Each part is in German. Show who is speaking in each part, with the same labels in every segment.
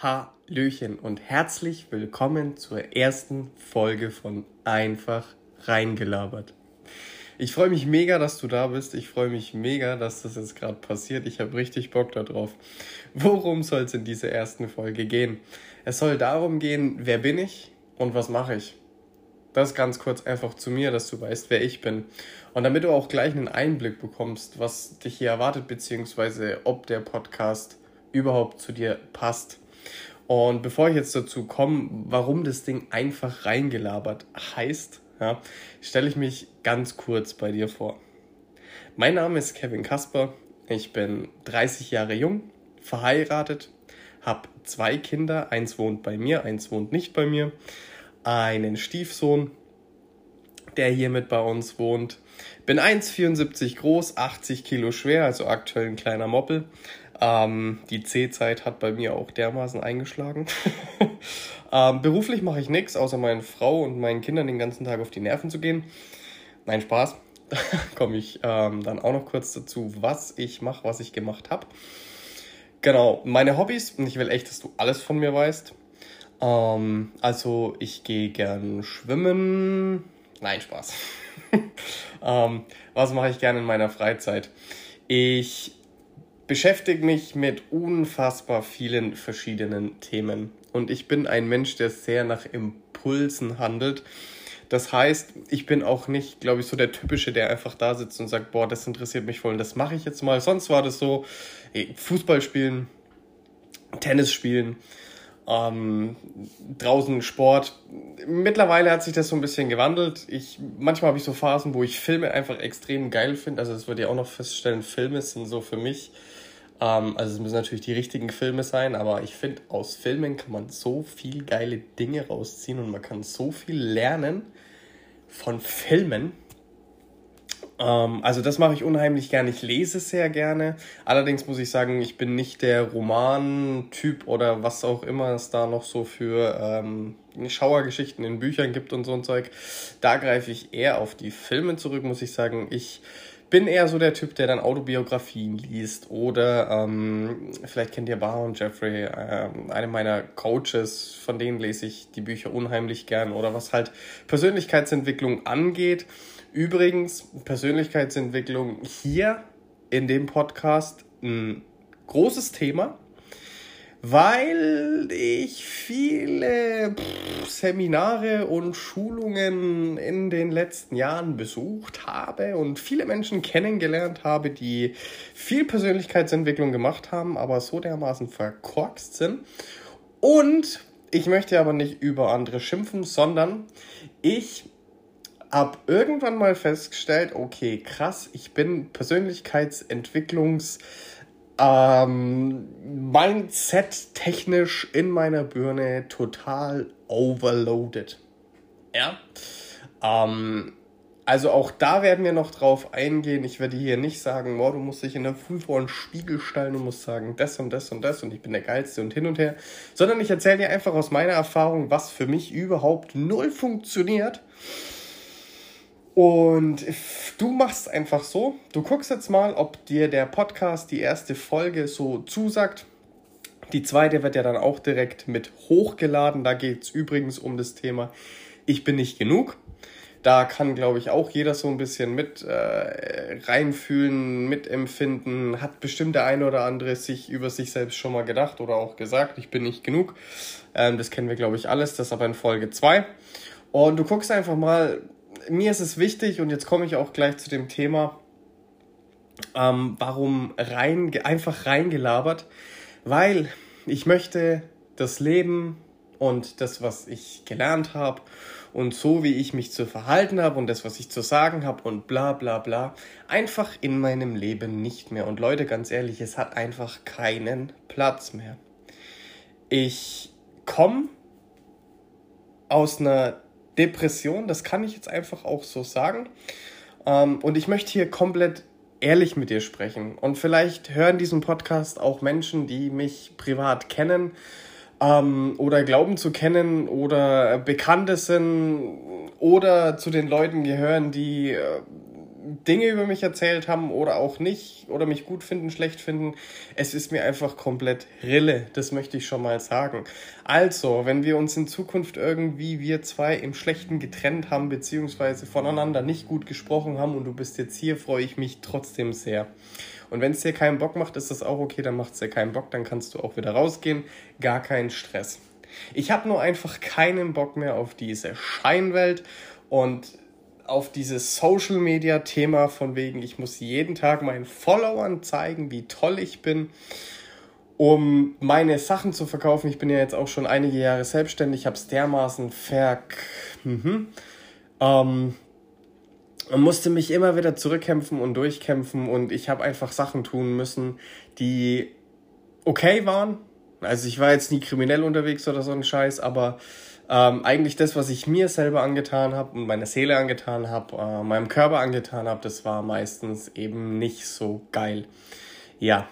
Speaker 1: Hallöchen und herzlich willkommen zur ersten Folge von Einfach reingelabert. Ich freue mich mega, dass du da bist. Ich freue mich mega, dass das jetzt gerade passiert. Ich habe richtig Bock darauf. Worum soll es in dieser ersten Folge gehen? Es soll darum gehen, wer bin ich und was mache ich. Das ganz kurz einfach zu mir, dass du weißt, wer ich bin. Und damit du auch gleich einen Einblick bekommst, was dich hier erwartet, beziehungsweise ob der Podcast überhaupt zu dir passt. Und bevor ich jetzt dazu komme, warum das Ding einfach reingelabert heißt, ja, stelle ich mich ganz kurz bei dir vor. Mein Name ist Kevin Kasper, ich bin 30 Jahre jung, verheiratet, habe zwei Kinder, eins wohnt bei mir, eins wohnt nicht bei mir, einen Stiefsohn, der hier mit bei uns wohnt. Bin 1,74 groß, 80 Kilo schwer, also aktuell ein kleiner Moppel. Ähm, die C-Zeit hat bei mir auch dermaßen eingeschlagen. ähm, beruflich mache ich nichts, außer meiner Frau und meinen Kindern den ganzen Tag auf die Nerven zu gehen. Nein, Spaß. Da komme ich ähm, dann auch noch kurz dazu, was ich mache, was ich gemacht habe. Genau, meine Hobbys, und ich will echt, dass du alles von mir weißt. Ähm, also, ich gehe gern schwimmen. Nein, Spaß. ähm, was mache ich gerne in meiner Freizeit? Ich beschäftige mich mit unfassbar vielen verschiedenen Themen. Und ich bin ein Mensch, der sehr nach Impulsen handelt. Das heißt, ich bin auch nicht, glaube ich, so der Typische, der einfach da sitzt und sagt, boah, das interessiert mich voll und das mache ich jetzt mal. Sonst war das so, Fußball spielen, Tennis spielen, ähm, draußen Sport. Mittlerweile hat sich das so ein bisschen gewandelt. Ich, manchmal habe ich so Phasen, wo ich Filme einfach extrem geil finde. Also das würde ich auch noch feststellen, Filme sind so für mich ähm, also es müssen natürlich die richtigen Filme sein, aber ich finde, aus Filmen kann man so viel geile Dinge rausziehen und man kann so viel lernen von Filmen. Ähm, also das mache ich unheimlich gerne. Ich lese sehr gerne. Allerdings muss ich sagen, ich bin nicht der Roman-Typ oder was auch immer es da noch so für ähm, Schauergeschichten in Büchern gibt und so ein Zeug. Da greife ich eher auf die Filme zurück, muss ich sagen. Ich bin eher so der Typ, der dann Autobiografien liest oder ähm, vielleicht kennt ihr Bar und Jeffrey, äh, eine meiner Coaches, von denen lese ich die Bücher unheimlich gern oder was halt Persönlichkeitsentwicklung angeht. Übrigens, Persönlichkeitsentwicklung hier in dem Podcast ein großes Thema weil ich viele Seminare und Schulungen in den letzten Jahren besucht habe und viele Menschen kennengelernt habe, die viel Persönlichkeitsentwicklung gemacht haben, aber so dermaßen verkorkst sind. Und ich möchte aber nicht über andere schimpfen, sondern ich habe irgendwann mal festgestellt, okay, krass, ich bin Persönlichkeitsentwicklungs- ähm, Mindset technisch in meiner Birne total overloaded. Ja. Ähm, also auch da werden wir noch drauf eingehen. Ich werde hier nicht sagen, oh, du musst dich in der Früh vor einen Spiegel stellen und musst sagen, das und das und das und ich bin der Geilste und hin und her. Sondern ich erzähle dir einfach aus meiner Erfahrung, was für mich überhaupt null funktioniert und du machst einfach so, du guckst jetzt mal, ob dir der Podcast, die erste Folge so zusagt. Die zweite wird ja dann auch direkt mit hochgeladen. Da geht es übrigens um das Thema Ich bin nicht genug. Da kann, glaube ich, auch jeder so ein bisschen mit äh, reinfühlen, mitempfinden. Hat bestimmt der eine oder andere sich über sich selbst schon mal gedacht oder auch gesagt, ich bin nicht genug. Ähm, das kennen wir, glaube ich, alles. Das aber in Folge 2. Und du guckst einfach mal, mir ist es wichtig, und jetzt komme ich auch gleich zu dem Thema, ähm, warum rein, einfach reingelabert, weil ich möchte das Leben und das, was ich gelernt habe und so, wie ich mich zu verhalten habe und das, was ich zu sagen habe und bla bla bla, einfach in meinem Leben nicht mehr. Und Leute, ganz ehrlich, es hat einfach keinen Platz mehr. Ich komme aus einer Depression, das kann ich jetzt einfach auch so sagen. Ähm, und ich möchte hier komplett ehrlich mit dir sprechen. Und vielleicht hören diesen Podcast auch Menschen, die mich privat kennen ähm, oder glauben zu kennen oder Bekannte sind oder zu den Leuten gehören, die äh, Dinge über mich erzählt haben oder auch nicht oder mich gut finden, schlecht finden. Es ist mir einfach komplett Rille, das möchte ich schon mal sagen. Also, wenn wir uns in Zukunft irgendwie wir zwei im Schlechten getrennt haben, beziehungsweise voneinander nicht gut gesprochen haben und du bist jetzt hier, freue ich mich trotzdem sehr. Und wenn es dir keinen Bock macht, ist das auch okay, dann macht es dir keinen Bock, dann kannst du auch wieder rausgehen. Gar keinen Stress. Ich habe nur einfach keinen Bock mehr auf diese Scheinwelt und auf dieses Social Media Thema von wegen, ich muss jeden Tag meinen Followern zeigen, wie toll ich bin, um meine Sachen zu verkaufen. Ich bin ja jetzt auch schon einige Jahre selbstständig, habe es dermaßen verk. Mhm. Ähm, musste mich immer wieder zurückkämpfen und durchkämpfen und ich habe einfach Sachen tun müssen, die okay waren. Also ich war jetzt nie kriminell unterwegs oder so ein Scheiß, aber ähm, eigentlich das, was ich mir selber angetan habe und meiner Seele angetan habe, äh, meinem Körper angetan habe, das war meistens eben nicht so geil. Ja.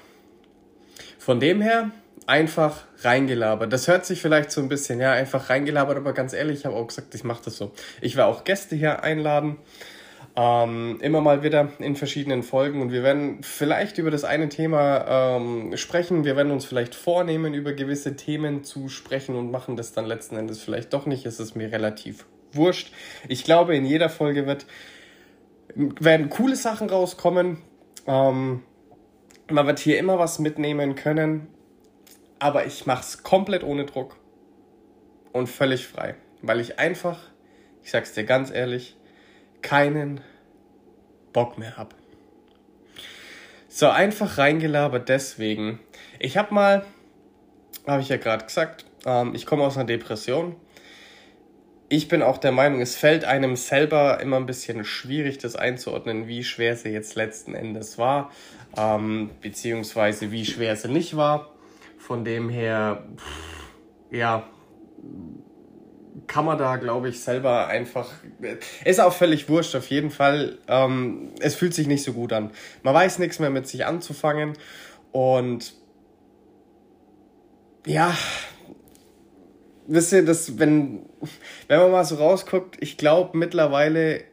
Speaker 1: Von dem her einfach reingelabert. Das hört sich vielleicht so ein bisschen, ja, einfach reingelabert, aber ganz ehrlich, ich habe auch gesagt, ich mache das so. Ich werde auch Gäste hier einladen. Ähm, immer mal wieder in verschiedenen Folgen und wir werden vielleicht über das eine Thema ähm, sprechen. Wir werden uns vielleicht vornehmen, über gewisse Themen zu sprechen und machen das dann letzten Endes vielleicht doch nicht. Es ist mir relativ wurscht. Ich glaube, in jeder Folge wird, werden coole Sachen rauskommen. Ähm, man wird hier immer was mitnehmen können, aber ich mache es komplett ohne Druck und völlig frei, weil ich einfach, ich sag's dir ganz ehrlich, keinen Bock mehr habe. So einfach reingelabert deswegen. Ich habe mal, habe ich ja gerade gesagt, ähm, ich komme aus einer Depression. Ich bin auch der Meinung, es fällt einem selber immer ein bisschen schwierig, das einzuordnen, wie schwer sie jetzt letzten Endes war, ähm, beziehungsweise wie schwer sie nicht war. Von dem her, pff, ja, kann man da, glaube ich, selber einfach. Ist auch völlig wurscht, auf jeden Fall. Ähm, es fühlt sich nicht so gut an. Man weiß nichts mehr mit sich anzufangen. Und ja, wisst ihr, dass, wenn, wenn man mal so rausguckt, ich glaube mittlerweile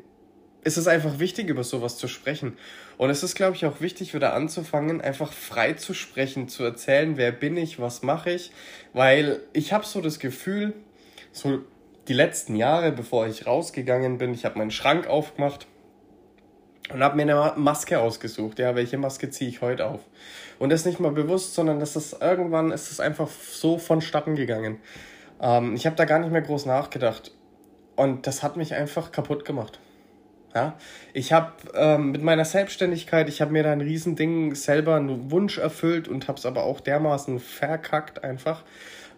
Speaker 1: ist es einfach wichtig, über sowas zu sprechen. Und es ist, glaube ich, auch wichtig, wieder anzufangen, einfach frei zu sprechen, zu erzählen, wer bin ich, was mache ich. Weil ich habe so das Gefühl, so die letzten Jahre, bevor ich rausgegangen bin, ich habe meinen Schrank aufgemacht und habe mir eine Maske ausgesucht. Ja, welche Maske ziehe ich heute auf? Und das nicht mal bewusst, sondern das irgendwann ist es einfach so vonstatten gegangen. Ähm, ich habe da gar nicht mehr groß nachgedacht und das hat mich einfach kaputt gemacht. Ja, ich habe ähm, mit meiner Selbstständigkeit, ich habe mir da ein Riesending selber einen Wunsch erfüllt und habe es aber auch dermaßen verkackt einfach.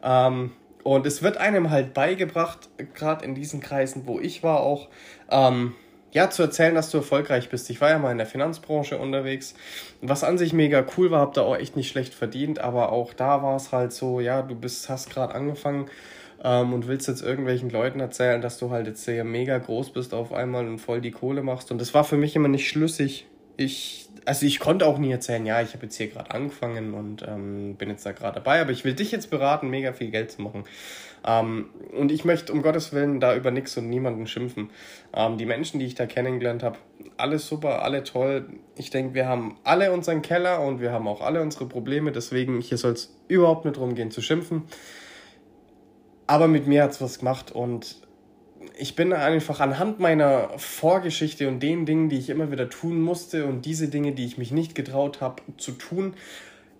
Speaker 1: Ähm, und es wird einem halt beigebracht, gerade in diesen Kreisen, wo ich war, auch ähm, ja, zu erzählen, dass du erfolgreich bist. Ich war ja mal in der Finanzbranche unterwegs, was an sich mega cool war, hab da auch echt nicht schlecht verdient, aber auch da war es halt so, ja, du bist, hast gerade angefangen ähm, und willst jetzt irgendwelchen Leuten erzählen, dass du halt jetzt sehr mega groß bist auf einmal und voll die Kohle machst. Und das war für mich immer nicht schlüssig. Ich also ich konnte auch nie erzählen, ja, ich habe jetzt hier gerade angefangen und ähm, bin jetzt da gerade dabei, aber ich will dich jetzt beraten, mega viel Geld zu machen. Ähm, und ich möchte um Gottes Willen da über nichts und niemanden schimpfen. Ähm, die Menschen, die ich da kennengelernt habe, alles super, alle toll. Ich denke, wir haben alle unseren Keller und wir haben auch alle unsere Probleme, deswegen hier soll es überhaupt nicht darum gehen zu schimpfen. Aber mit mir hat es was gemacht und ich bin einfach anhand meiner Vorgeschichte und den Dingen, die ich immer wieder tun musste und diese Dinge, die ich mich nicht getraut habe zu tun,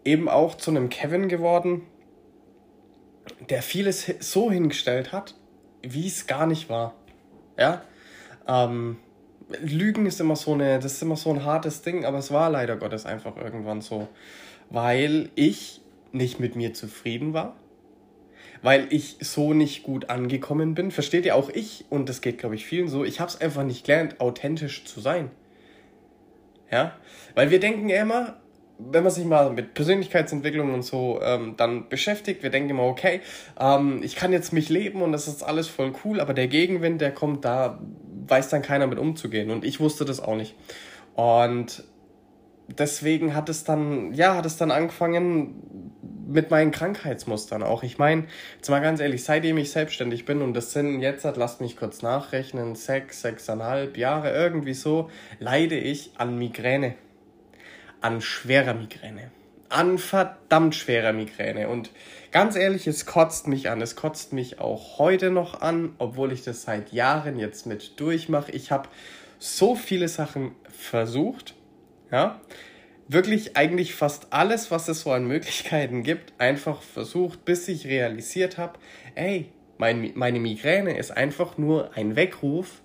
Speaker 1: eben auch zu einem Kevin geworden, der vieles so hingestellt hat, wie es gar nicht war. Ja? Ähm, Lügen ist immer so eine, das ist immer so ein hartes Ding, aber es war leider Gottes einfach irgendwann so, weil ich nicht mit mir zufrieden war weil ich so nicht gut angekommen bin. Versteht ihr auch ich, und das geht, glaube ich, vielen so, ich habe es einfach nicht gelernt, authentisch zu sein. Ja, weil wir denken ja immer, wenn man sich mal mit Persönlichkeitsentwicklung und so ähm, dann beschäftigt, wir denken immer, okay, ähm, ich kann jetzt mich leben und das ist alles voll cool, aber der Gegenwind, der kommt, da weiß dann keiner mit umzugehen und ich wusste das auch nicht. Und deswegen hat es dann, ja, hat es dann angefangen mit meinen Krankheitsmustern auch. Ich meine, jetzt mal ganz ehrlich, seitdem ich selbstständig bin und das sind jetzt, lasst mich kurz nachrechnen, sechs, sechseinhalb Jahre, irgendwie so, leide ich an Migräne. An schwerer Migräne. An verdammt schwerer Migräne. Und ganz ehrlich, es kotzt mich an. Es kotzt mich auch heute noch an, obwohl ich das seit Jahren jetzt mit durchmache. Ich habe so viele Sachen versucht ja, wirklich eigentlich fast alles, was es so an Möglichkeiten gibt, einfach versucht, bis ich realisiert habe, ey, mein, meine Migräne ist einfach nur ein Weckruf,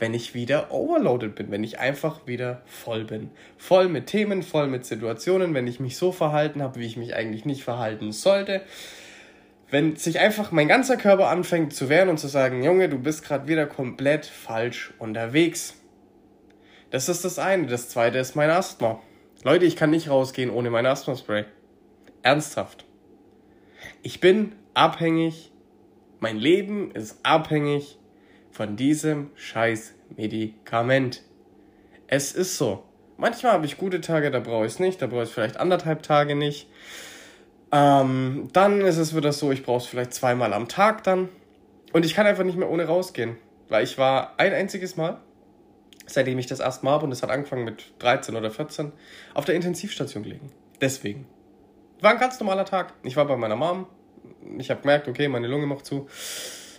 Speaker 1: wenn ich wieder overloaded bin, wenn ich einfach wieder voll bin. Voll mit Themen, voll mit Situationen, wenn ich mich so verhalten habe, wie ich mich eigentlich nicht verhalten sollte. Wenn sich einfach mein ganzer Körper anfängt zu wehren und zu sagen, Junge, du bist gerade wieder komplett falsch unterwegs. Das ist das eine. Das zweite ist mein Asthma. Leute, ich kann nicht rausgehen ohne mein Asthma-Spray. Ernsthaft. Ich bin abhängig. Mein Leben ist abhängig von diesem scheiß Medikament. Es ist so. Manchmal habe ich gute Tage, da brauche ich es nicht, da brauche ich es vielleicht anderthalb Tage nicht. Ähm, dann ist es wieder so, ich brauche es vielleicht zweimal am Tag dann. Und ich kann einfach nicht mehr ohne rausgehen. Weil ich war ein einziges Mal seitdem ich das Asthma habe, und es hat angefangen mit 13 oder 14, auf der Intensivstation gelegen. Deswegen. War ein ganz normaler Tag. Ich war bei meiner Mom. Ich habe gemerkt, okay, meine Lunge macht zu.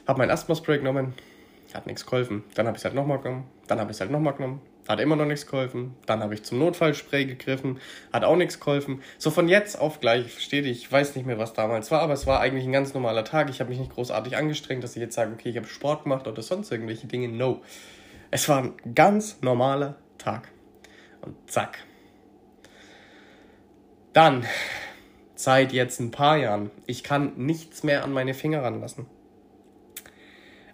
Speaker 1: Habe mein Asthma-Spray genommen. Hat nichts geholfen. Dann habe ich es halt nochmal genommen. Dann habe ich es halt nochmal genommen. Hat immer noch nichts geholfen. Dann habe ich zum Notfallspray gegriffen. Hat auch nichts geholfen. So von jetzt auf gleich, versteht ihr, ich weiß nicht mehr, was damals war, aber es war eigentlich ein ganz normaler Tag. Ich habe mich nicht großartig angestrengt, dass ich jetzt sage, okay, ich habe Sport gemacht oder sonst irgendwelche Dinge. No. Es war ein ganz normaler Tag. Und zack. Dann, seit jetzt ein paar Jahren, ich kann nichts mehr an meine Finger ranlassen.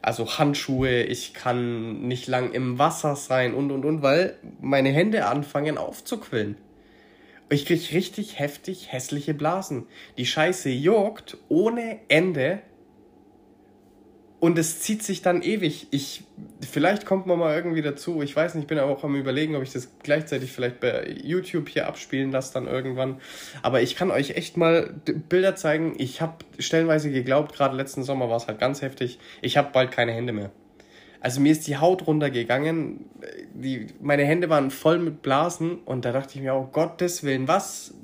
Speaker 1: Also Handschuhe, ich kann nicht lang im Wasser sein und und und, weil meine Hände anfangen aufzuquillen. Ich krieg richtig heftig hässliche Blasen. Die Scheiße juckt ohne Ende und es zieht sich dann ewig. Ich, vielleicht kommt man mal irgendwie dazu. Ich weiß nicht, ich bin auch am überlegen, ob ich das gleichzeitig vielleicht bei YouTube hier abspielen lasse dann irgendwann. Aber ich kann euch echt mal Bilder zeigen. Ich habe stellenweise geglaubt, gerade letzten Sommer war es halt ganz heftig. Ich habe bald keine Hände mehr. Also mir ist die Haut runtergegangen. Die, meine Hände waren voll mit Blasen und da dachte ich mir, oh Gottes Willen, was,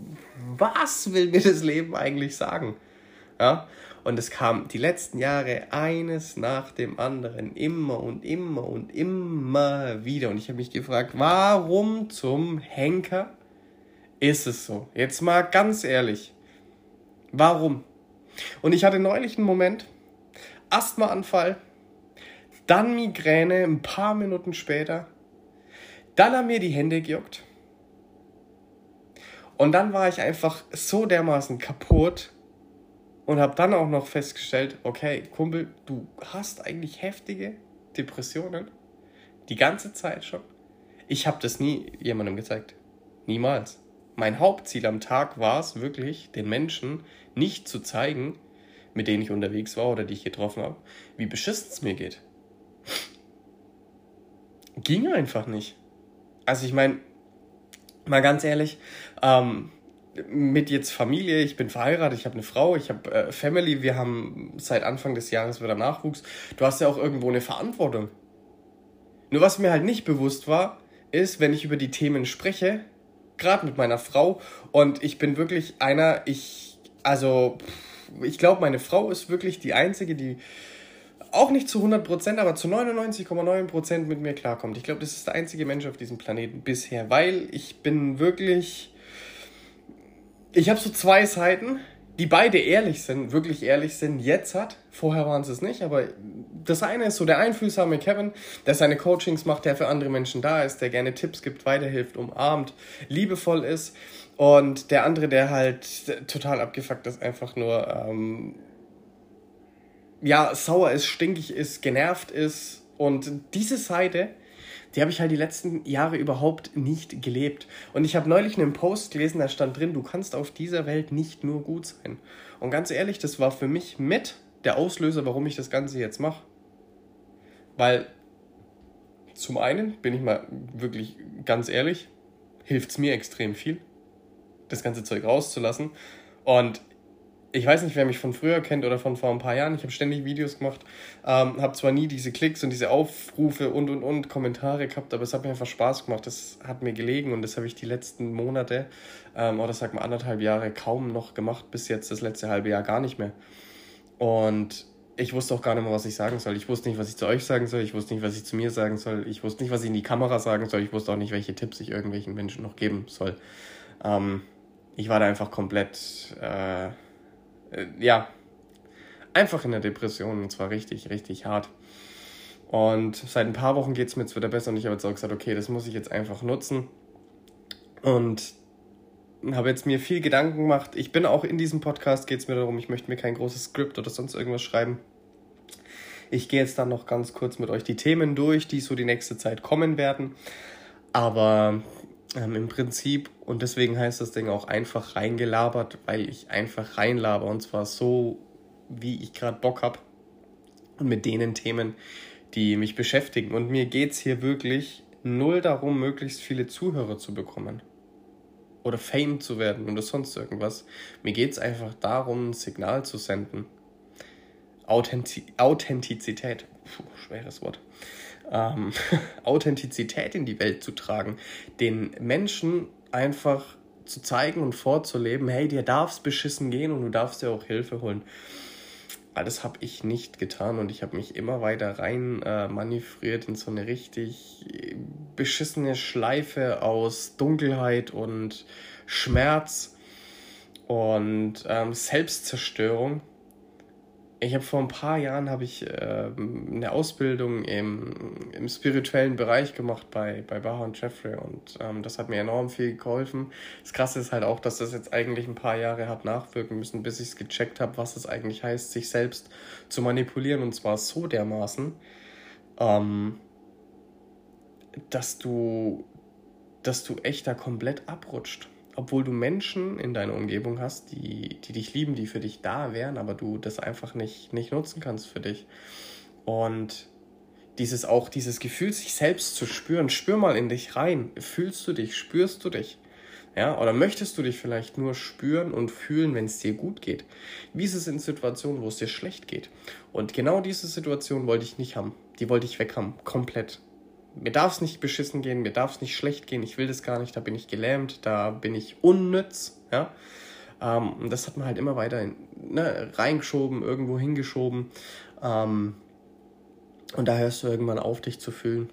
Speaker 1: was will mir das Leben eigentlich sagen? Ja. Und es kam die letzten Jahre eines nach dem anderen, immer und immer und immer wieder. Und ich habe mich gefragt, warum zum Henker ist es so? Jetzt mal ganz ehrlich. Warum? Und ich hatte neulich einen Moment, Asthmaanfall, dann Migräne ein paar Minuten später, dann haben mir die Hände gejuckt. Und dann war ich einfach so dermaßen kaputt, und habe dann auch noch festgestellt, okay, Kumpel, du hast eigentlich heftige Depressionen. Die ganze Zeit schon. Ich habe das nie jemandem gezeigt. Niemals. Mein Hauptziel am Tag war es wirklich, den Menschen nicht zu zeigen, mit denen ich unterwegs war oder die ich getroffen habe, wie beschissen es mir geht. Ging einfach nicht. Also ich meine, mal ganz ehrlich, ähm, mit jetzt Familie, ich bin verheiratet, ich habe eine Frau, ich habe äh, Family, wir haben seit Anfang des Jahres wieder Nachwuchs. Du hast ja auch irgendwo eine Verantwortung. Nur was mir halt nicht bewusst war, ist, wenn ich über die Themen spreche, gerade mit meiner Frau, und ich bin wirklich einer, ich, also, ich glaube, meine Frau ist wirklich die Einzige, die auch nicht zu 100%, aber zu 99,9% mit mir klarkommt. Ich glaube, das ist der einzige Mensch auf diesem Planeten bisher, weil ich bin wirklich ich habe so zwei Seiten, die beide ehrlich sind, wirklich ehrlich sind, jetzt hat. Vorher waren sie es nicht, aber das eine ist so der einfühlsame Kevin, der seine Coachings macht, der für andere Menschen da ist, der gerne Tipps gibt, weiterhilft, umarmt, liebevoll ist. Und der andere, der halt total abgefuckt ist, einfach nur, ähm, ja, sauer ist, stinkig ist, genervt ist. Und diese Seite, die habe ich halt die letzten Jahre überhaupt nicht gelebt. Und ich habe neulich einen Post gelesen, da stand drin, du kannst auf dieser Welt nicht nur gut sein. Und ganz ehrlich, das war für mich mit der Auslöser, warum ich das Ganze jetzt mache. Weil zum einen, bin ich mal wirklich ganz ehrlich, hilft es mir extrem viel, das ganze Zeug rauszulassen. Und ich weiß nicht, wer mich von früher kennt oder von vor ein paar Jahren. Ich habe ständig Videos gemacht, ähm, habe zwar nie diese Klicks und diese Aufrufe und und und Kommentare gehabt, aber es hat mir einfach Spaß gemacht. Das hat mir gelegen und das habe ich die letzten Monate ähm, oder sag mal anderthalb Jahre kaum noch gemacht, bis jetzt das letzte halbe Jahr gar nicht mehr. Und ich wusste auch gar nicht mehr, was ich sagen soll. Ich wusste nicht, was ich zu euch sagen soll. Ich wusste nicht, was ich zu mir sagen soll. Ich wusste nicht, was ich in die Kamera sagen soll. Ich wusste auch nicht, welche Tipps ich irgendwelchen Menschen noch geben soll. Ähm, ich war da einfach komplett, äh, äh, ja, einfach in der Depression und zwar richtig, richtig hart. Und seit ein paar Wochen geht es mir jetzt wieder besser und ich habe jetzt auch gesagt, okay, das muss ich jetzt einfach nutzen. Und habe jetzt mir viel Gedanken gemacht. Ich bin auch in diesem Podcast, geht es mir darum, ich möchte mir kein großes Skript oder sonst irgendwas schreiben. Ich gehe jetzt dann noch ganz kurz mit euch die Themen durch, die so die nächste Zeit kommen werden. Aber ähm, im Prinzip, und deswegen heißt das Ding auch einfach reingelabert, weil ich einfach reinlaber und zwar so, wie ich gerade Bock habe und mit denen Themen, die mich beschäftigen. Und mir geht es hier wirklich null darum, möglichst viele Zuhörer zu bekommen oder Fame zu werden oder sonst irgendwas. Mir geht es einfach darum, ein Signal zu senden. Authentiz Authentizität, Puh, schweres Wort. Ähm, Authentizität in die Welt zu tragen, den Menschen einfach zu zeigen und vorzuleben, hey, dir darf es beschissen gehen und du darfst dir auch Hilfe holen. Aber das habe ich nicht getan und ich habe mich immer weiter rein äh, manövriert in so eine richtig beschissene Schleife aus Dunkelheit und Schmerz und ähm, Selbstzerstörung. Ich habe vor ein paar Jahren habe ich äh, eine Ausbildung im, im spirituellen Bereich gemacht bei, bei Baha und Jeffrey und ähm, das hat mir enorm viel geholfen. Das Krasse ist halt auch, dass das jetzt eigentlich ein paar Jahre hat nachwirken müssen, bis ich es gecheckt habe, was es eigentlich heißt, sich selbst zu manipulieren und zwar so dermaßen, ähm, dass du, dass du echt da komplett abrutscht obwohl du Menschen in deiner Umgebung hast, die, die dich lieben, die für dich da wären, aber du das einfach nicht, nicht nutzen kannst für dich. Und dieses auch, dieses Gefühl, sich selbst zu spüren, spür mal in dich rein. Fühlst du dich, spürst du dich? Ja, oder möchtest du dich vielleicht nur spüren und fühlen, wenn es dir gut geht? Wie ist es in Situationen, wo es dir schlecht geht? Und genau diese Situation wollte ich nicht haben. Die wollte ich weg haben, komplett mir darf es nicht beschissen gehen, mir darf es nicht schlecht gehen, ich will das gar nicht, da bin ich gelähmt, da bin ich unnütz, ja. Ähm, und das hat man halt immer weiter ne, reingeschoben, irgendwo hingeschoben. Ähm, und da hörst du irgendwann auf, dich zu fühlen.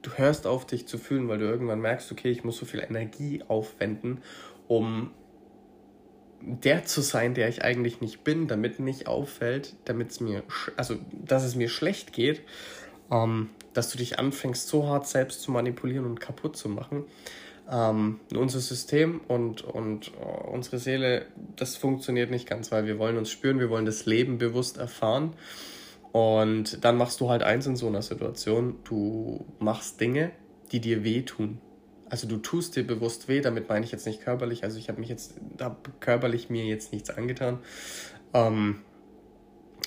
Speaker 1: Du hörst auf, dich zu fühlen, weil du irgendwann merkst, okay, ich muss so viel Energie aufwenden, um der zu sein, der ich eigentlich nicht bin, damit nicht auffällt, damit es mir, also dass es mir schlecht geht, ähm, dass du dich anfängst, so hart selbst zu manipulieren und kaputt zu machen. Ähm, unser System und, und uh, unsere Seele, das funktioniert nicht ganz, weil wir wollen uns spüren, wir wollen das Leben bewusst erfahren. Und dann machst du halt eins in so einer Situation, du machst Dinge, die dir wehtun. Also du tust dir bewusst weh, damit meine ich jetzt nicht körperlich, also ich habe mich jetzt, habe körperlich mir jetzt nichts angetan. Ähm,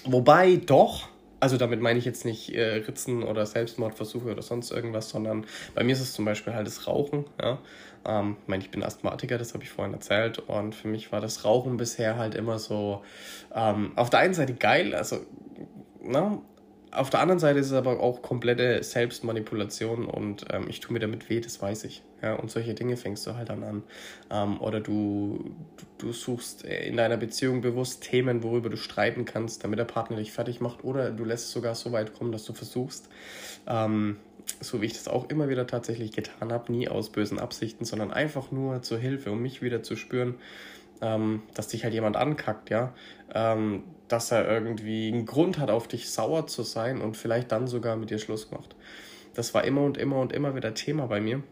Speaker 1: wobei doch, also damit meine ich jetzt nicht äh, Ritzen oder Selbstmordversuche oder sonst irgendwas, sondern bei mir ist es zum Beispiel halt das Rauchen. Ja? Ähm, ich meine, ich bin Asthmatiker, das habe ich vorhin erzählt. Und für mich war das Rauchen bisher halt immer so ähm, auf der einen Seite geil, also na, auf der anderen Seite ist es aber auch komplette Selbstmanipulation und ähm, ich tue mir damit weh, das weiß ich. Ja, und solche Dinge fängst du halt dann an. Ähm, oder du, du, suchst in deiner Beziehung bewusst Themen, worüber du streiten kannst, damit der Partner dich fertig macht. Oder du lässt es sogar so weit kommen, dass du versuchst, ähm, so wie ich das auch immer wieder tatsächlich getan habe, nie aus bösen Absichten, sondern einfach nur zur Hilfe, um mich wieder zu spüren, ähm, dass dich halt jemand ankackt, ja, ähm, dass er irgendwie einen Grund hat, auf dich sauer zu sein und vielleicht dann sogar mit dir Schluss macht. Das war immer und immer und immer wieder Thema bei mir.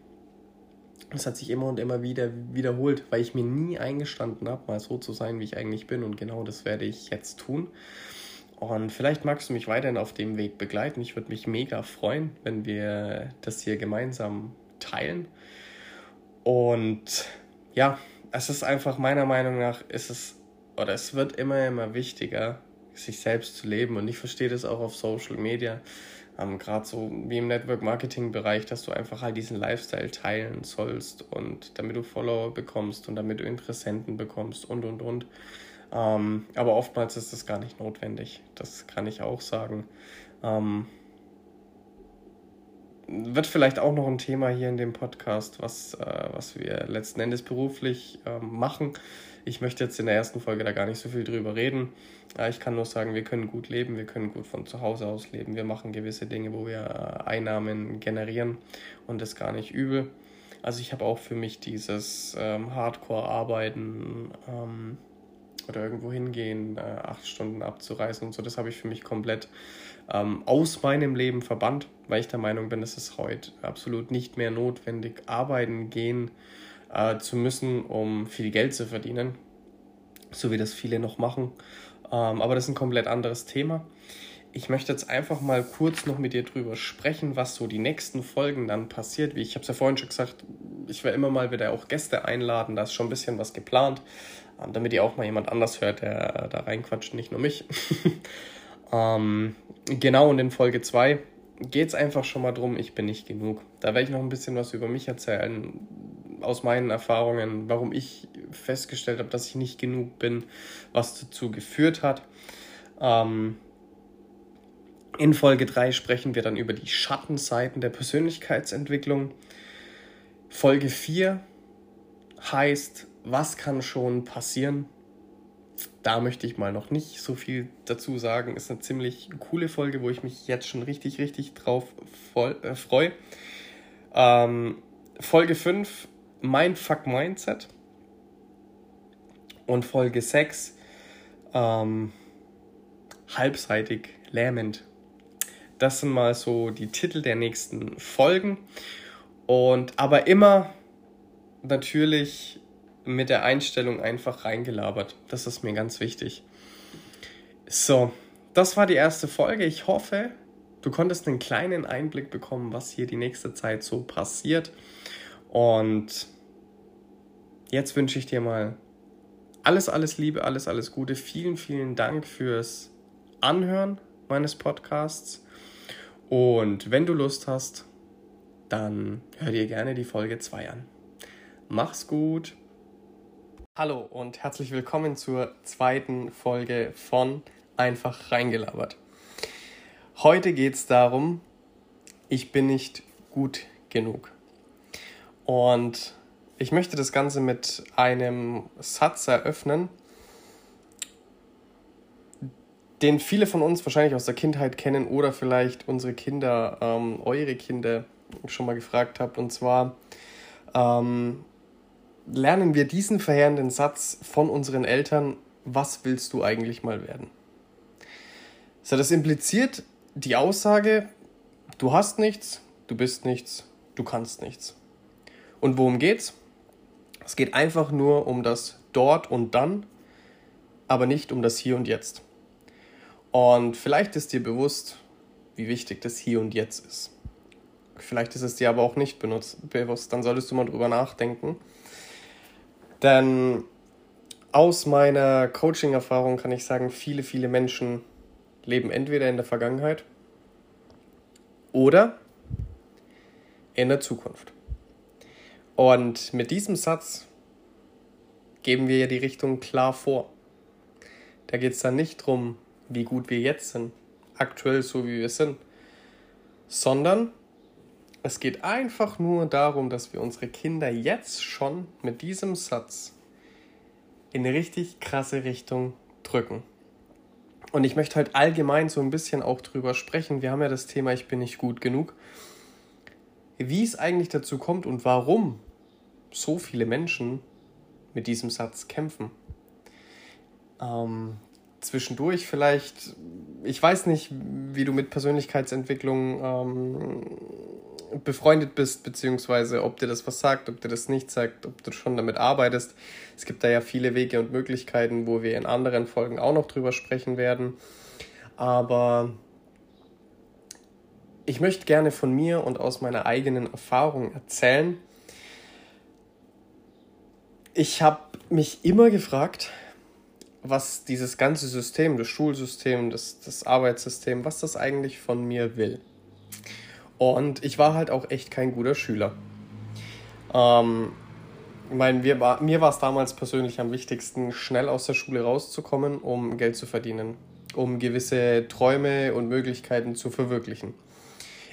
Speaker 1: Das hat sich immer und immer wieder wiederholt, weil ich mir nie eingestanden habe, mal so zu sein, wie ich eigentlich bin. Und genau das werde ich jetzt tun. Und vielleicht magst du mich weiterhin auf dem Weg begleiten. Ich würde mich mega freuen, wenn wir das hier gemeinsam teilen. Und ja, es ist einfach meiner Meinung nach, ist es oder es wird immer, immer wichtiger, sich selbst zu leben. Und ich verstehe das auch auf Social Media. Ähm, gerade so wie im Network-Marketing-Bereich, dass du einfach halt diesen Lifestyle teilen sollst und damit du Follower bekommst und damit du Interessenten bekommst und und und. Ähm, aber oftmals ist das gar nicht notwendig. Das kann ich auch sagen. Ähm, wird vielleicht auch noch ein Thema hier in dem Podcast, was, äh, was wir letzten Endes beruflich äh, machen. Ich möchte jetzt in der ersten Folge da gar nicht so viel drüber reden. Äh, ich kann nur sagen, wir können gut leben, wir können gut von zu Hause aus leben. Wir machen gewisse Dinge, wo wir äh, Einnahmen generieren und das gar nicht übel. Also ich habe auch für mich dieses ähm, Hardcore-Arbeiten ähm, oder irgendwo hingehen, äh, acht Stunden abzureißen und so, das habe ich für mich komplett ähm, aus meinem Leben verbannt, weil ich der Meinung bin, es ist heute absolut nicht mehr notwendig, arbeiten gehen äh, zu müssen, um viel Geld zu verdienen, so wie das viele noch machen. Ähm, aber das ist ein komplett anderes Thema. Ich möchte jetzt einfach mal kurz noch mit dir drüber sprechen, was so die nächsten Folgen dann passiert. Wie ich habe es ja vorhin schon gesagt, ich werde immer mal wieder auch Gäste einladen, da ist schon ein bisschen was geplant, ähm, damit ihr auch mal jemand anders hört, der da reinquatscht, nicht nur mich. ähm, genau, und in Folge 2 geht es einfach schon mal drum, ich bin nicht genug. Da werde ich noch ein bisschen was über mich erzählen, aus meinen Erfahrungen, warum ich festgestellt habe, dass ich nicht genug bin, was dazu geführt hat. Ähm, in Folge 3 sprechen wir dann über die Schattenseiten der Persönlichkeitsentwicklung. Folge 4 heißt, was kann schon passieren? Da möchte ich mal noch nicht so viel dazu sagen. Ist eine ziemlich coole Folge, wo ich mich jetzt schon richtig, richtig drauf äh, freue. Ähm, Folge 5, Mindfuck Mindset. Und Folge 6, ähm, halbseitig lähmend. Das sind mal so die Titel der nächsten Folgen. Und aber immer natürlich mit der Einstellung einfach reingelabert. Das ist mir ganz wichtig. So, das war die erste Folge. Ich hoffe, du konntest einen kleinen Einblick bekommen, was hier die nächste Zeit so passiert. Und jetzt wünsche ich dir mal alles, alles Liebe, alles, alles Gute. Vielen, vielen Dank fürs Anhören meines Podcasts. Und wenn du Lust hast, dann hör dir gerne die Folge 2 an. Mach's gut. Hallo und herzlich willkommen zur zweiten Folge von Einfach reingelabert. Heute geht es darum, ich bin nicht gut genug. Und ich möchte das Ganze mit einem Satz eröffnen, den viele von uns wahrscheinlich aus der Kindheit kennen oder vielleicht unsere Kinder, ähm, eure Kinder schon mal gefragt habt. Und zwar, ähm, lernen wir diesen verheerenden Satz von unseren Eltern, was willst du eigentlich mal werden? So, das impliziert die Aussage, du hast nichts, du bist nichts, du kannst nichts. Und worum geht's? Es geht einfach nur um das Dort und Dann, aber nicht um das Hier und Jetzt. Und vielleicht ist dir bewusst, wie wichtig das Hier und Jetzt ist. Vielleicht ist es dir aber auch nicht benutzt, bewusst. Dann solltest du mal drüber nachdenken denn aus meiner Coaching-Erfahrung kann ich sagen, viele, viele Menschen leben entweder in der Vergangenheit oder in der Zukunft. Und mit diesem Satz geben wir ja die Richtung klar vor. Da geht es dann nicht darum, wie gut wir jetzt sind, aktuell so wie wir sind, sondern es geht einfach nur darum, dass wir unsere Kinder jetzt schon mit diesem Satz in eine richtig krasse Richtung drücken. Und ich möchte heute allgemein so ein bisschen auch drüber sprechen. Wir haben ja das Thema, ich bin nicht gut genug. Wie es eigentlich dazu kommt und warum so viele Menschen mit diesem Satz kämpfen. Ähm, zwischendurch vielleicht, ich weiß nicht, wie du mit Persönlichkeitsentwicklung ähm, befreundet bist, beziehungsweise ob dir das was sagt, ob dir das nicht sagt, ob du schon damit arbeitest. Es gibt da ja viele Wege und Möglichkeiten, wo wir in anderen Folgen auch noch drüber sprechen werden. Aber ich möchte gerne von mir und aus meiner eigenen Erfahrung erzählen. Ich habe mich immer gefragt, was dieses ganze System, das Schulsystem, das, das Arbeitssystem, was das eigentlich von mir will. Und ich war halt auch echt kein guter Schüler. Ähm, ich meine, wir mir war es damals persönlich am wichtigsten, schnell aus der Schule rauszukommen, um Geld zu verdienen, um gewisse Träume und Möglichkeiten zu verwirklichen.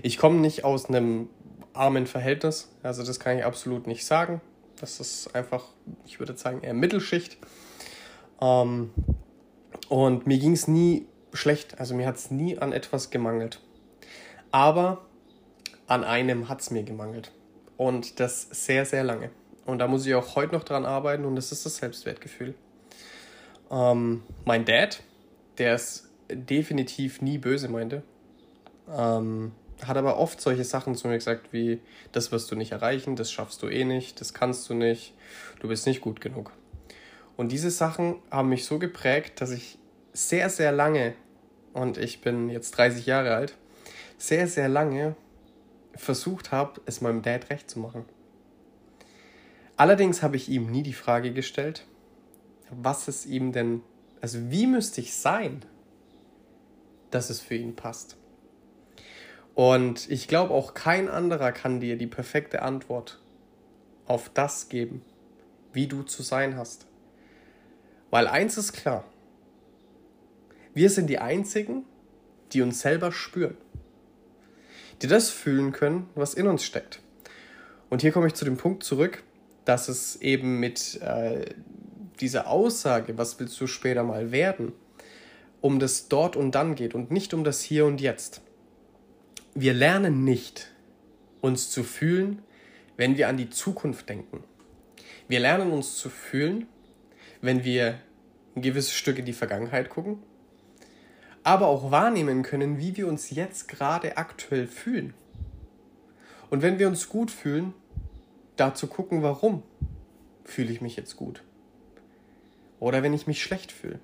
Speaker 1: Ich komme nicht aus einem armen Verhältnis, also das kann ich absolut nicht sagen. Das ist einfach, ich würde sagen, eher Mittelschicht. Ähm, und mir ging es nie schlecht, also mir hat es nie an etwas gemangelt. Aber an einem hat es mir gemangelt. Und das sehr, sehr lange. Und da muss ich auch heute noch dran arbeiten und das ist das Selbstwertgefühl. Ähm, mein Dad, der es definitiv nie böse meinte, ähm, hat aber oft solche Sachen zu mir gesagt wie, das wirst du nicht erreichen, das schaffst du eh nicht, das kannst du nicht, du bist nicht gut genug. Und diese Sachen haben mich so geprägt, dass ich sehr, sehr lange, und ich bin jetzt 30 Jahre alt, sehr, sehr lange versucht habe, es meinem Dad recht zu machen. Allerdings habe ich ihm nie die Frage gestellt, was es ihm denn, also wie müsste ich sein, dass es für ihn passt. Und ich glaube, auch kein anderer kann dir die perfekte Antwort auf das geben, wie du zu sein hast. Weil eins ist klar, wir sind die Einzigen, die uns selber spüren, die das fühlen können, was in uns steckt. Und hier komme ich zu dem Punkt zurück, dass es eben mit äh, dieser Aussage, was willst du später mal werden, um das dort und dann geht und nicht um das hier und jetzt wir lernen nicht, uns zu fühlen, wenn wir an die Zukunft denken. Wir lernen uns zu fühlen, wenn wir ein gewisses Stück in die Vergangenheit gucken, aber auch wahrnehmen können, wie wir uns jetzt gerade aktuell fühlen. Und wenn wir uns gut fühlen, dazu gucken, warum fühle ich mich jetzt gut. Oder wenn ich mich schlecht fühle.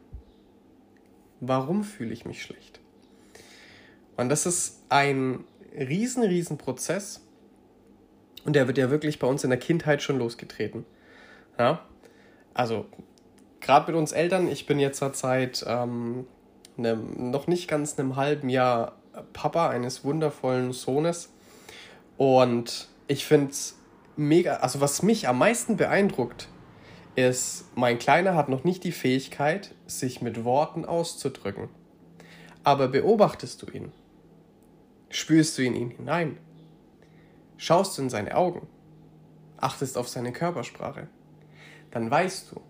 Speaker 1: Warum fühle ich mich schlecht? Und das ist ein riesen, riesen Prozess. Und der wird ja wirklich bei uns in der Kindheit schon losgetreten. Ja? Also, gerade mit uns Eltern, ich bin jetzt seit ähm, einem, noch nicht ganz einem halben Jahr Papa eines wundervollen Sohnes. Und ich finde es mega, also was mich am meisten beeindruckt, ist, mein Kleiner hat noch nicht die Fähigkeit, sich mit Worten auszudrücken. Aber beobachtest du ihn? Spürst du in ihn hinein? Schaust du in seine Augen? Achtest auf seine Körpersprache? Dann weißt du,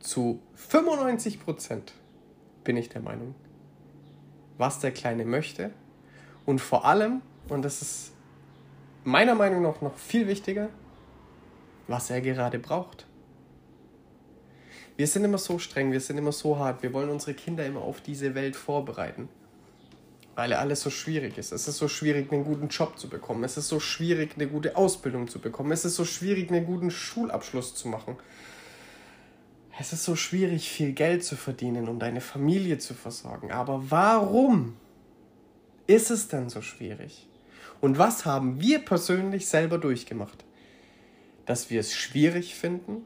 Speaker 1: zu 95 Prozent bin ich der Meinung, was der Kleine möchte und vor allem, und das ist meiner Meinung nach noch viel wichtiger, was er gerade braucht. Wir sind immer so streng, wir sind immer so hart, wir wollen unsere Kinder immer auf diese Welt vorbereiten weil alles so schwierig ist. Es ist so schwierig, einen guten Job zu bekommen. Es ist so schwierig, eine gute Ausbildung zu bekommen. Es ist so schwierig, einen guten Schulabschluss zu machen. Es ist so schwierig, viel Geld zu verdienen, um deine Familie zu versorgen. Aber warum ist es denn so schwierig? Und was haben wir persönlich selber durchgemacht? Dass wir es schwierig finden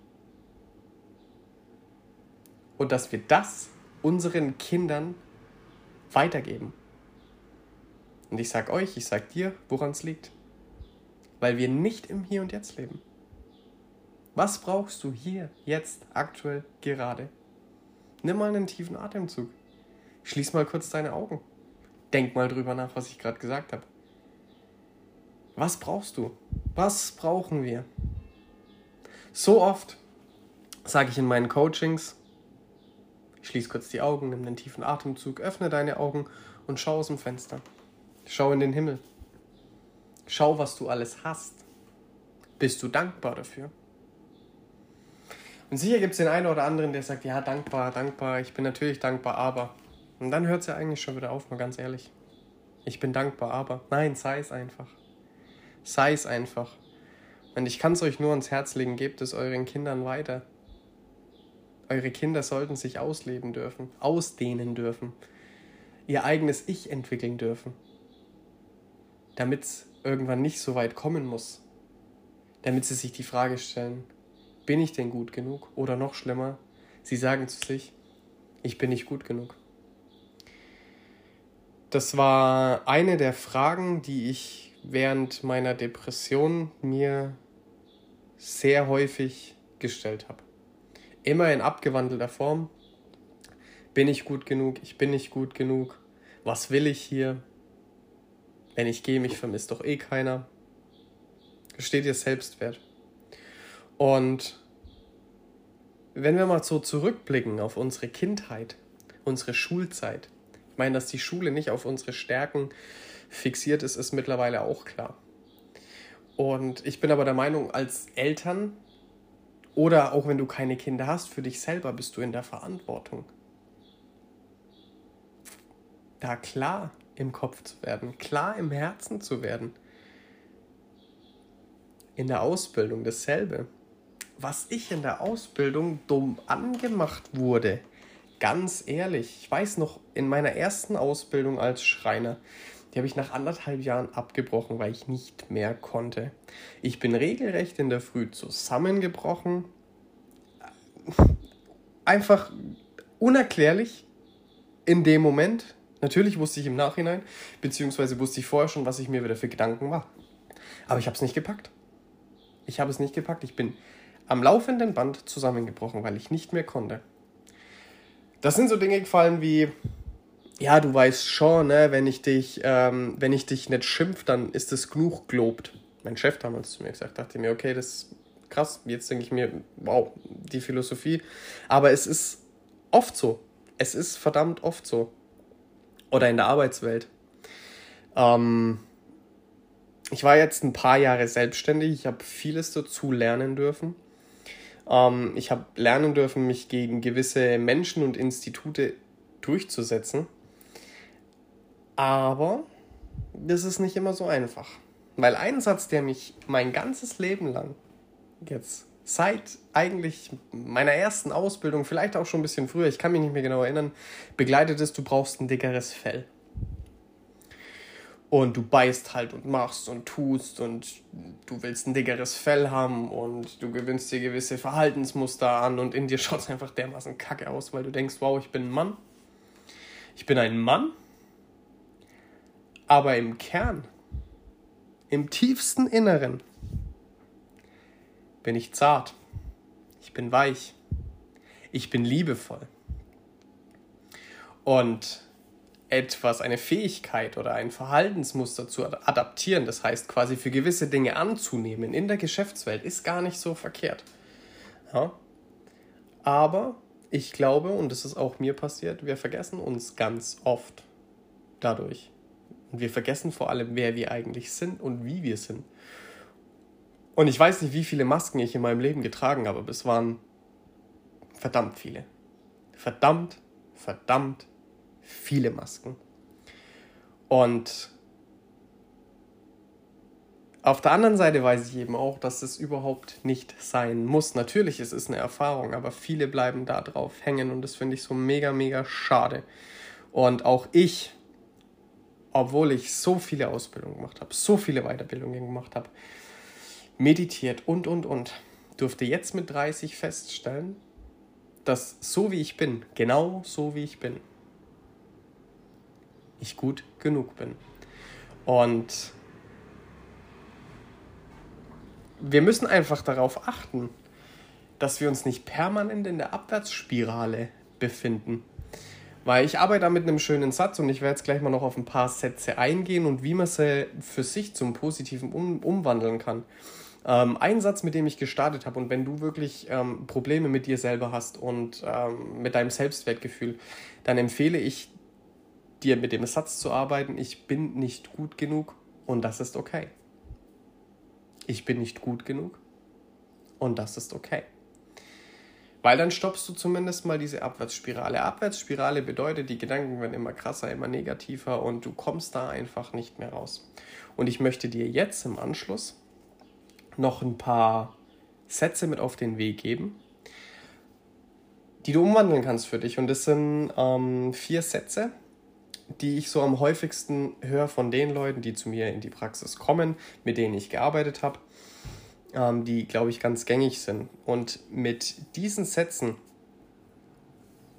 Speaker 1: und dass wir das unseren Kindern weitergeben. Und ich sag euch, ich sag dir, woran es liegt. Weil wir nicht im Hier und Jetzt leben. Was brauchst du hier, jetzt, aktuell, gerade? Nimm mal einen tiefen Atemzug. Schließ mal kurz deine Augen. Denk mal drüber nach, was ich gerade gesagt habe. Was brauchst du? Was brauchen wir? So oft sage ich in meinen Coachings, schließ kurz die Augen, nimm einen tiefen Atemzug, öffne deine Augen und schau aus dem Fenster. Schau in den Himmel. Schau, was du alles hast. Bist du dankbar dafür? Und sicher gibt es den einen oder anderen, der sagt, ja, dankbar, dankbar, ich bin natürlich dankbar, aber. Und dann hört es ja eigentlich schon wieder auf, mal ganz ehrlich. Ich bin dankbar, aber. Nein, sei es einfach. Sei es einfach. Und ich kann es euch nur ans Herz legen, gebt es euren Kindern weiter. Eure Kinder sollten sich ausleben dürfen, ausdehnen dürfen, ihr eigenes Ich entwickeln dürfen damit es irgendwann nicht so weit kommen muss. Damit sie sich die Frage stellen, bin ich denn gut genug? Oder noch schlimmer, sie sagen zu sich, ich bin nicht gut genug. das war eine der Fragen, die ich während meiner Depression mir sehr häufig gestellt habe. Immer in abgewandelter Form. Bin ich gut genug? Ich bin nicht gut genug. Was will ich hier? Wenn ich gehe, mich vermisst doch eh keiner. Steht ihr Selbstwert. Und wenn wir mal so zurückblicken auf unsere Kindheit, unsere Schulzeit, ich meine, dass die Schule nicht auf unsere Stärken fixiert ist, ist mittlerweile auch klar. Und ich bin aber der Meinung, als Eltern oder auch wenn du keine Kinder hast, für dich selber bist du in der Verantwortung. Da klar im Kopf zu werden, klar im Herzen zu werden. In der Ausbildung dasselbe. Was ich in der Ausbildung dumm angemacht wurde, ganz ehrlich, ich weiß noch, in meiner ersten Ausbildung als Schreiner, die habe ich nach anderthalb Jahren abgebrochen, weil ich nicht mehr konnte. Ich bin regelrecht in der Früh zusammengebrochen. Einfach unerklärlich in dem Moment. Natürlich wusste ich im Nachhinein, beziehungsweise wusste ich vorher schon, was ich mir wieder für Gedanken mache. Aber ich habe es nicht gepackt. Ich habe es nicht gepackt. Ich bin am laufenden Band zusammengebrochen, weil ich nicht mehr konnte. Das sind so Dinge gefallen wie, ja, du weißt schon, ne, wenn ich dich, ähm, wenn ich dich nicht schimpf, dann ist es genug gelobt. Mein Chef damals zu mir gesagt, dachte mir, okay, das ist krass. Jetzt denke ich mir, wow, die Philosophie. Aber es ist oft so. Es ist verdammt oft so. Oder in der Arbeitswelt. Ähm, ich war jetzt ein paar Jahre selbstständig. Ich habe vieles dazu lernen dürfen. Ähm, ich habe lernen dürfen, mich gegen gewisse Menschen und Institute durchzusetzen. Aber das ist nicht immer so einfach. Weil ein Satz, der mich mein ganzes Leben lang, jetzt seit eigentlich meiner ersten Ausbildung, vielleicht auch schon ein bisschen früher, ich kann mich nicht mehr genau erinnern, begleitet ist, du brauchst ein dickeres Fell. Und du beißt halt und machst und tust und du willst ein dickeres Fell haben und du gewinnst dir gewisse Verhaltensmuster an und in dir schaut es einfach dermaßen kacke aus, weil du denkst, wow, ich bin ein Mann. Ich bin ein Mann aber im Kern, im tiefsten Inneren, bin ich zart. Ich bin weich. Ich bin liebevoll. Und etwas, eine Fähigkeit oder ein Verhaltensmuster zu adaptieren, das heißt quasi für gewisse Dinge anzunehmen in der Geschäftswelt, ist gar nicht so verkehrt. Ja? Aber ich glaube, und das ist auch mir passiert, wir vergessen uns ganz oft dadurch. Und wir vergessen vor allem, wer wir eigentlich sind und wie wir sind. Und ich weiß nicht, wie viele Masken ich in meinem Leben getragen habe, aber es waren verdammt viele. Verdammt, verdammt viele Masken. Und auf der anderen Seite weiß ich eben auch, dass es überhaupt nicht sein muss. Natürlich ist es eine Erfahrung, aber viele bleiben da drauf hängen und das finde ich so mega, mega schade. Und auch ich obwohl ich so viele Ausbildungen gemacht habe, so viele Weiterbildungen gemacht habe, meditiert und, und, und, durfte jetzt mit 30 feststellen, dass so wie ich bin, genau so wie ich bin, ich gut genug bin. Und wir müssen einfach darauf achten, dass wir uns nicht permanent in der Abwärtsspirale befinden. Weil ich arbeite da mit einem schönen Satz und ich werde jetzt gleich mal noch auf ein paar Sätze eingehen und wie man sie für sich zum Positiven um, umwandeln kann. Ähm, ein Satz, mit dem ich gestartet habe und wenn du wirklich ähm, Probleme mit dir selber hast und ähm, mit deinem Selbstwertgefühl, dann empfehle ich dir mit dem Satz zu arbeiten, ich bin nicht gut genug und das ist okay. Ich bin nicht gut genug und das ist okay. Weil dann stoppst du zumindest mal diese Abwärtsspirale. Abwärtsspirale bedeutet, die Gedanken werden immer krasser, immer negativer und du kommst da einfach nicht mehr raus. Und ich möchte dir jetzt im Anschluss noch ein paar Sätze mit auf den Weg geben, die du umwandeln kannst für dich. Und das sind ähm, vier Sätze, die ich so am häufigsten höre von den Leuten, die zu mir in die Praxis kommen, mit denen ich gearbeitet habe ähm, die, glaube ich, ganz gängig sind. Und mit diesen Sätzen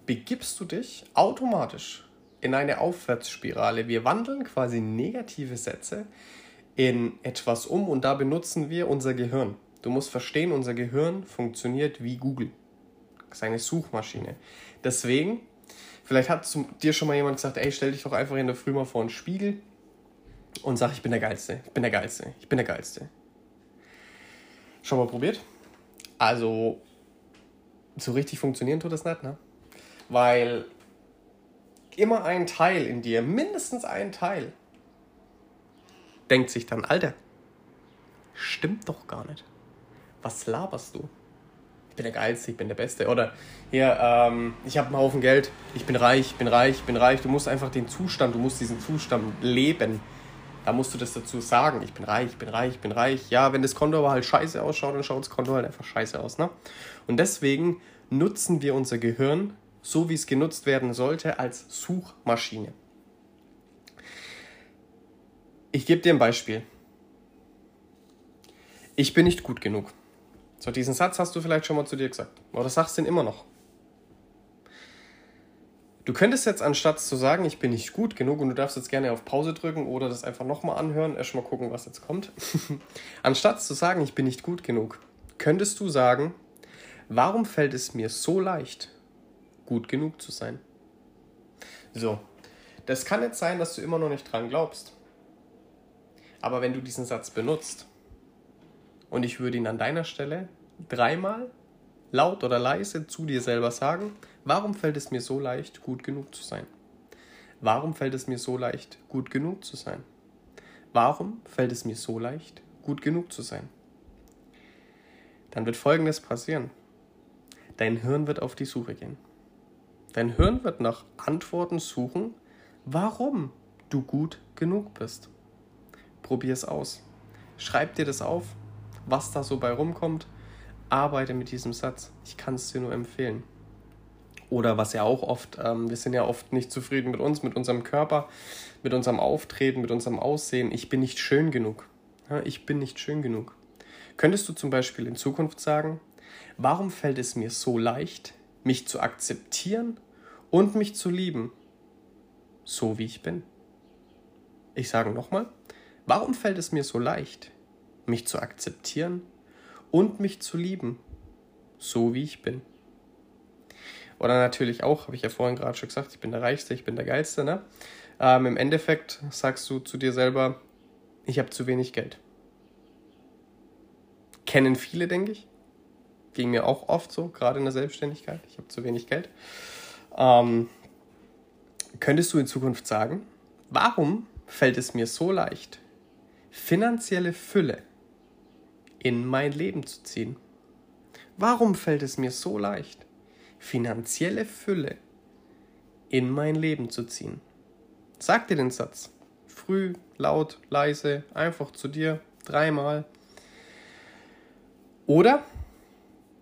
Speaker 1: begibst du dich automatisch in eine Aufwärtsspirale. Wir wandeln quasi negative Sätze in etwas um und da benutzen wir unser Gehirn. Du musst verstehen, unser Gehirn funktioniert wie Google. Das ist eine Suchmaschine. Deswegen, vielleicht hat zu dir schon mal jemand gesagt, ey, stell dich doch einfach in der Früh mal vor einen Spiegel und sag, ich bin der Geilste, ich bin der Geilste, ich bin der Geilste. Schon mal probiert? Also, so richtig funktionieren tut das nicht, ne? Weil immer ein Teil in dir, mindestens ein Teil, denkt sich dann, Alter, stimmt doch gar nicht. Was laberst du? Ich bin der Geilste, ich bin der Beste. Oder hier, ähm, ich habe einen Haufen Geld, ich bin reich, ich bin reich, ich bin reich. Du musst einfach den Zustand, du musst diesen Zustand leben. Da musst du das dazu sagen. Ich bin reich, ich bin reich, ich bin reich. Ja, wenn das Konto aber halt scheiße ausschaut, dann schaut das Konto halt einfach scheiße aus. Ne? Und deswegen nutzen wir unser Gehirn, so wie es genutzt werden sollte, als Suchmaschine. Ich gebe dir ein Beispiel. Ich bin nicht gut genug. So, diesen Satz hast du vielleicht schon mal zu dir gesagt. Oder sagst du ihn immer noch. Du könntest jetzt anstatt zu sagen, ich bin nicht gut genug und du darfst jetzt gerne auf Pause drücken oder das einfach nochmal anhören, erstmal gucken, was jetzt kommt. anstatt zu sagen, ich bin nicht gut genug, könntest du sagen, warum fällt es mir so leicht, gut genug zu sein? So, das kann jetzt sein, dass du immer noch nicht dran glaubst. Aber wenn du diesen Satz benutzt und ich würde ihn an deiner Stelle dreimal laut oder leise zu dir selber sagen, warum fällt es mir so leicht, gut genug zu sein? Warum fällt es mir so leicht, gut genug zu sein? Warum fällt es mir so leicht, gut genug zu sein? Dann wird Folgendes passieren. Dein Hirn wird auf die Suche gehen. Dein Hirn wird nach Antworten suchen, warum du gut genug bist. Probier es aus. Schreib dir das auf, was da so bei rumkommt. Arbeite mit diesem Satz. Ich kann es dir nur empfehlen. Oder was ja auch oft, ähm, wir sind ja oft nicht zufrieden mit uns, mit unserem Körper, mit unserem Auftreten, mit unserem Aussehen. Ich bin nicht schön genug. Ja, ich bin nicht schön genug. Könntest du zum Beispiel in Zukunft sagen, warum fällt es mir so leicht, mich zu akzeptieren und mich zu lieben, so wie ich bin? Ich sage nochmal, Warum fällt es mir so leicht, mich zu akzeptieren und mich zu lieben, so wie ich bin? Oder natürlich auch, habe ich ja vorhin gerade schon gesagt, ich bin der Reichste, ich bin der Geilste. Ne? Ähm, Im Endeffekt sagst du zu dir selber, ich habe zu wenig Geld. Kennen viele, denke ich. Ging mir auch oft so, gerade in der Selbstständigkeit. Ich habe zu wenig Geld. Ähm, könntest du in Zukunft sagen, warum fällt es mir so leicht, finanzielle Fülle in mein Leben zu ziehen. Warum fällt es mir so leicht, finanzielle Fülle in mein Leben zu ziehen? Sag dir den Satz. Früh, laut, leise, einfach zu dir, dreimal. Oder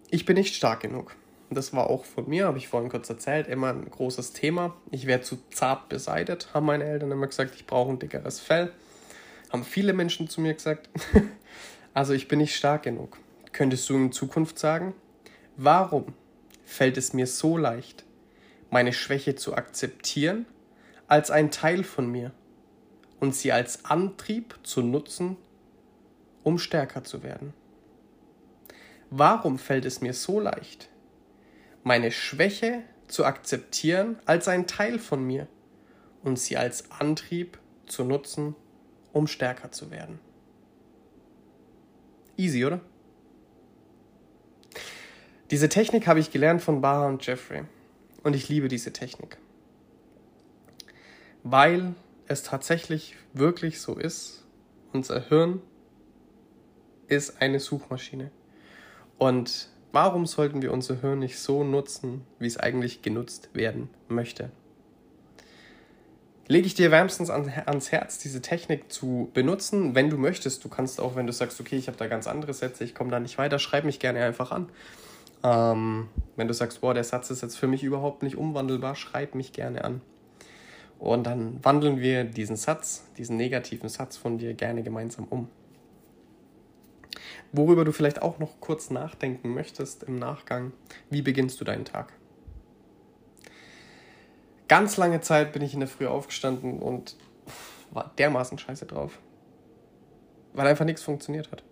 Speaker 1: ich bin nicht stark genug. Das war auch von mir, habe ich vorhin kurz erzählt, immer ein großes Thema. Ich wäre zu zart beseitet, haben meine Eltern immer gesagt, ich brauche ein dickeres Fell haben viele Menschen zu mir gesagt. also ich bin nicht stark genug. Könntest du in Zukunft sagen, warum fällt es mir so leicht, meine Schwäche zu akzeptieren als ein Teil von mir und sie als Antrieb zu nutzen, um stärker zu werden? Warum fällt es mir so leicht, meine Schwäche zu akzeptieren als ein Teil von mir und sie als Antrieb zu nutzen, um stärker zu werden. Easy, oder? Diese Technik habe ich gelernt von Baha und Jeffrey. Und ich liebe diese Technik. Weil es tatsächlich wirklich so ist, unser Hirn ist eine Suchmaschine. Und warum sollten wir unser Hirn nicht so nutzen, wie es eigentlich genutzt werden möchte? Lege ich dir wärmstens ans Herz, diese Technik zu benutzen, wenn du möchtest. Du kannst auch, wenn du sagst, okay, ich habe da ganz andere Sätze, ich komme da nicht weiter, schreib mich gerne einfach an. Ähm, wenn du sagst, boah, der Satz ist jetzt für mich überhaupt nicht umwandelbar, schreib mich gerne an. Und dann wandeln wir diesen Satz, diesen negativen Satz von dir gerne gemeinsam um. Worüber du vielleicht auch noch kurz nachdenken möchtest im Nachgang, wie beginnst du deinen Tag? Ganz lange Zeit bin ich in der Früh aufgestanden und war dermaßen scheiße drauf. Weil einfach nichts funktioniert hat.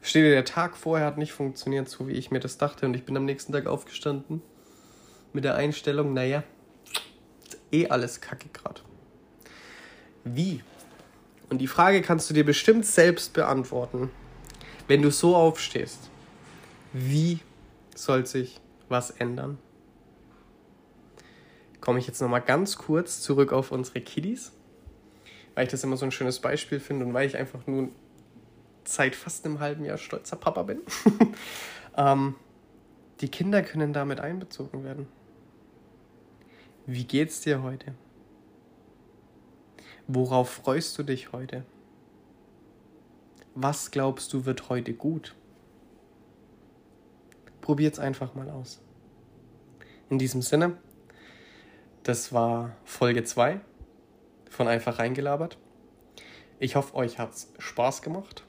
Speaker 1: Versteht ihr, der Tag vorher hat nicht funktioniert, so wie ich mir das dachte. Und ich bin am nächsten Tag aufgestanden mit der Einstellung, naja, eh alles kacke gerade. Wie? Und die Frage kannst du dir bestimmt selbst beantworten, wenn du so aufstehst. Wie soll sich was ändern? Komme ich jetzt nochmal ganz kurz zurück auf unsere Kiddies, weil ich das immer so ein schönes Beispiel finde und weil ich einfach nun seit fast einem halben Jahr stolzer Papa bin. ähm, die Kinder können damit einbezogen werden. Wie geht's dir heute? Worauf freust du dich heute? Was glaubst du wird heute gut? Probiert's einfach mal aus. In diesem Sinne, das war Folge 2 von Einfach reingelabert. Ich hoffe, euch hat's Spaß gemacht.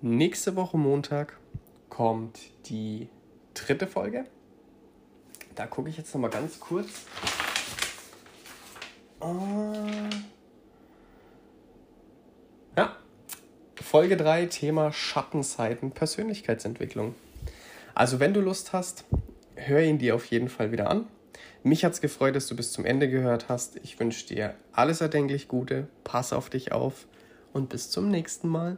Speaker 1: Nächste Woche Montag kommt die dritte Folge. Da gucke ich jetzt noch mal ganz kurz. Uh, ja, Folge 3, Thema Schattenseiten, Persönlichkeitsentwicklung. Also wenn du Lust hast, hör ihn dir auf jeden Fall wieder an. Mich hat es gefreut, dass du bis zum Ende gehört hast. Ich wünsche dir alles erdenklich Gute, pass auf dich auf und bis zum nächsten Mal.